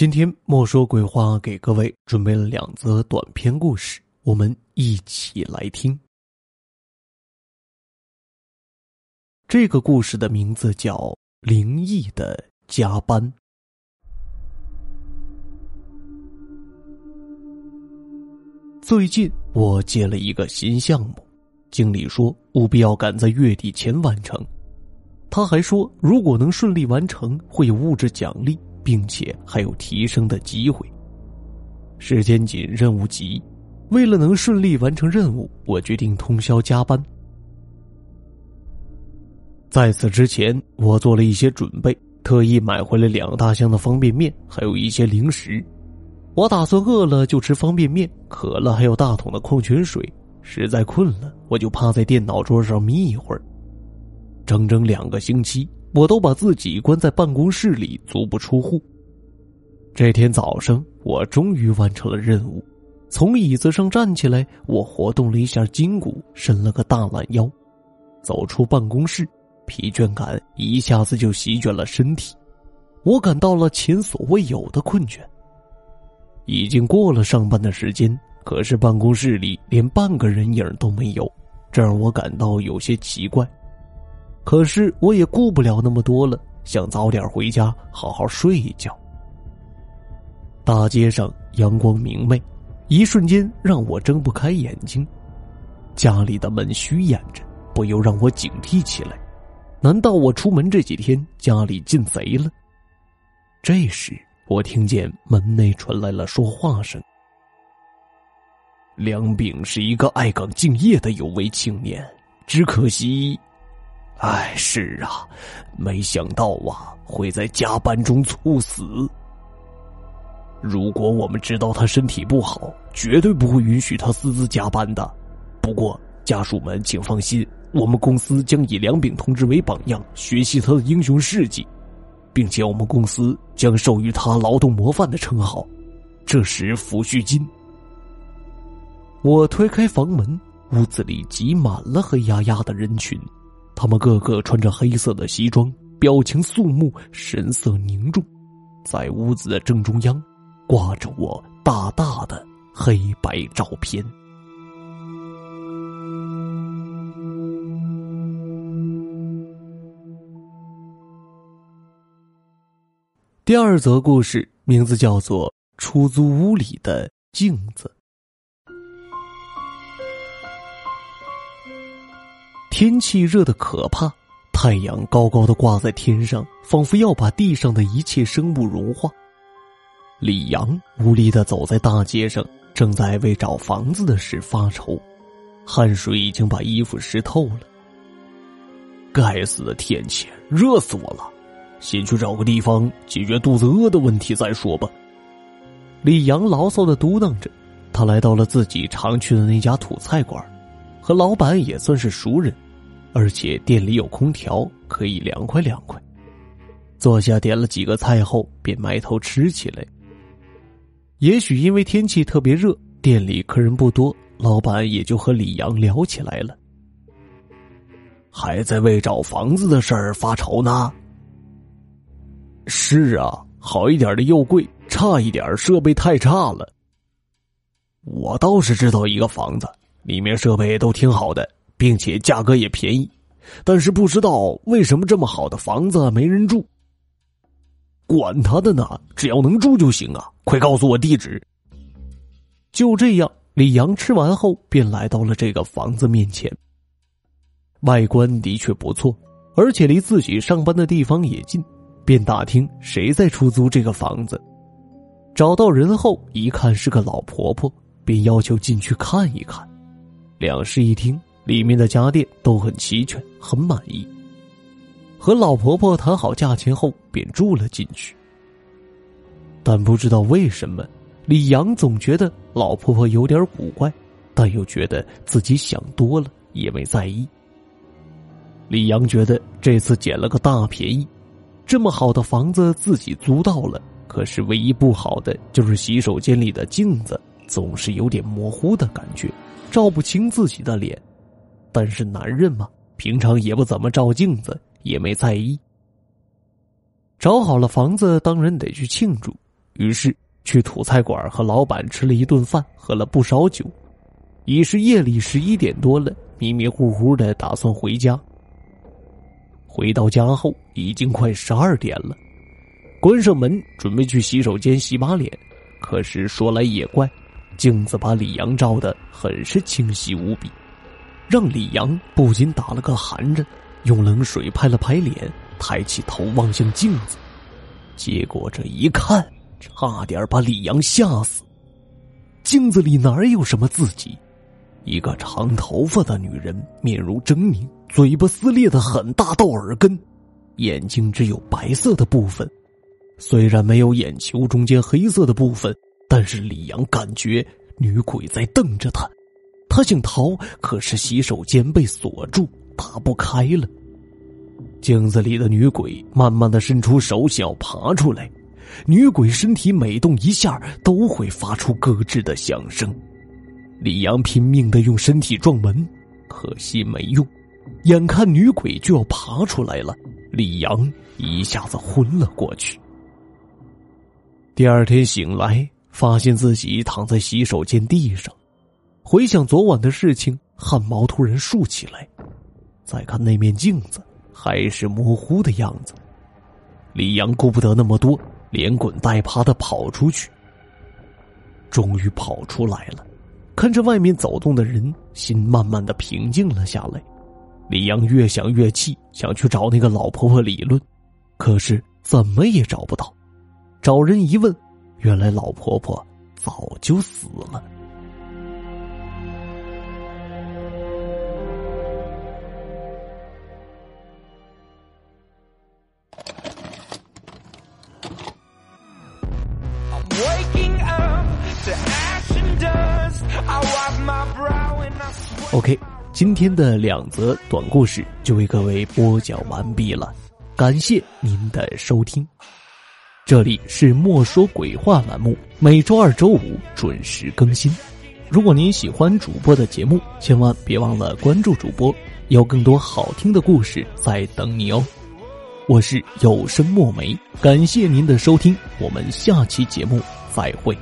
今天莫说鬼话给各位准备了两则短篇故事，我们一起来听。这个故事的名字叫《灵异的加班》。最近我接了一个新项目，经理说务必要赶在月底前完成。他还说，如果能顺利完成，会有物质奖励，并且还有提升的机会。时间紧，任务急，为了能顺利完成任务，我决定通宵加班。在此之前，我做了一些准备，特意买回了两大箱的方便面，还有一些零食。我打算饿了就吃方便面，渴了还有大桶的矿泉水。实在困了，我就趴在电脑桌上眯一会儿。整整两个星期，我都把自己关在办公室里，足不出户。这天早上，我终于完成了任务，从椅子上站起来，我活动了一下筋骨，伸了个大懒腰，走出办公室，疲倦感一下子就席卷了身体，我感到了前所未有的困倦。已经过了上班的时间，可是办公室里连半个人影都没有，这让我感到有些奇怪。可是我也顾不了那么多了，想早点回家好好睡一觉。大街上阳光明媚，一瞬间让我睁不开眼睛。家里的门虚掩着，不由让我警惕起来。难道我出门这几天家里进贼了？这时我听见门内传来了说话声。梁炳是一个爱岗敬业的有为青年，只可惜。哎，是啊，没想到啊，会在加班中猝死。如果我们知道他身体不好，绝对不会允许他私自加班的。不过，家属们请放心，我们公司将以梁炳同志为榜样，学习他的英雄事迹，并且我们公司将授予他劳动模范的称号，这是抚恤金。我推开房门，屋子里挤满了黑压压的人群。他们个个穿着黑色的西装，表情肃穆，神色凝重。在屋子的正中央，挂着我大大的黑白照片。第二则故事名字叫做《出租屋里的镜子》。天气热的可怕，太阳高高的挂在天上，仿佛要把地上的一切生物融化。李阳无力的走在大街上，正在为找房子的事发愁，汗水已经把衣服湿透了。该死的天气，热死我了！先去找个地方解决肚子饿的问题再说吧。李阳牢骚的嘟囔着，他来到了自己常去的那家土菜馆，和老板也算是熟人。而且店里有空调，可以凉快凉快。坐下点了几个菜后，便埋头吃起来。也许因为天气特别热，店里客人不多，老板也就和李阳聊起来了。还在为找房子的事儿发愁呢？是啊，好一点的又贵，差一点设备太差了。我倒是知道一个房子，里面设备都挺好的。并且价格也便宜，但是不知道为什么这么好的房子没人住。管他的呢，只要能住就行啊！快告诉我地址。就这样，李阳吃完后便来到了这个房子面前。外观的确不错，而且离自己上班的地方也近，便打听谁在出租这个房子。找到人后，一看是个老婆婆，便要求进去看一看。两室一厅。里面的家电都很齐全，很满意。和老婆婆谈好价钱后，便住了进去。但不知道为什么，李阳总觉得老婆婆有点古怪，但又觉得自己想多了，也没在意。李阳觉得这次捡了个大便宜，这么好的房子自己租到了，可是唯一不好的就是洗手间里的镜子总是有点模糊的感觉，照不清自己的脸。但是男人嘛，平常也不怎么照镜子，也没在意。找好了房子，当然得去庆祝。于是去土菜馆和老板吃了一顿饭，喝了不少酒。已是夜里十一点多了，迷迷糊糊的打算回家。回到家后，已经快十二点了，关上门准备去洗手间洗把脸。可是说来也怪，镜子把李阳照的很是清晰无比，让李阳不禁打了个寒颤，用冷水拍了拍脸，抬起头望向镜子，结果这一看，差点把李阳吓死。镜子里哪有什么自己？一个长头发的女人，面如狰狞，嘴巴撕裂的很大到耳根，眼睛只有白色的部分，虽然没有眼球中间黑色的部分，但是李阳感觉女鬼在瞪着他。他想逃，可是洗手间被锁住，打不开了。镜子里的女鬼慢慢的伸出手，想要爬出来。女鬼身体每动一下，都会发出咯吱的响声。李阳拼命的用身体撞门，可惜没用。眼看女鬼就要爬出来了，李阳一下子昏了过去。第二天醒来，发现自己躺在洗手间地上，回想昨晚的事情，汗毛突然竖起来。再看那面镜子，还是模糊的样子。李阳顾不得那么多，连滚带爬的跑出去。终于跑出来了。看着外面走动的人，心慢慢的平静了下来。李阳越想越气，想去找那个老婆婆理论，可是怎么也找不到。找人一问，原来老婆婆早就死了。OK，今天的两则短故事就为各位播讲完毕了，感谢您的收听。这里是莫说鬼话栏目，每周二、周五准时更新。如果您喜欢主播的节目，千万别忘了关注主播，有更多好听的故事在等你哦。我是有声墨梅，感谢您的收听，我们下期节目再会。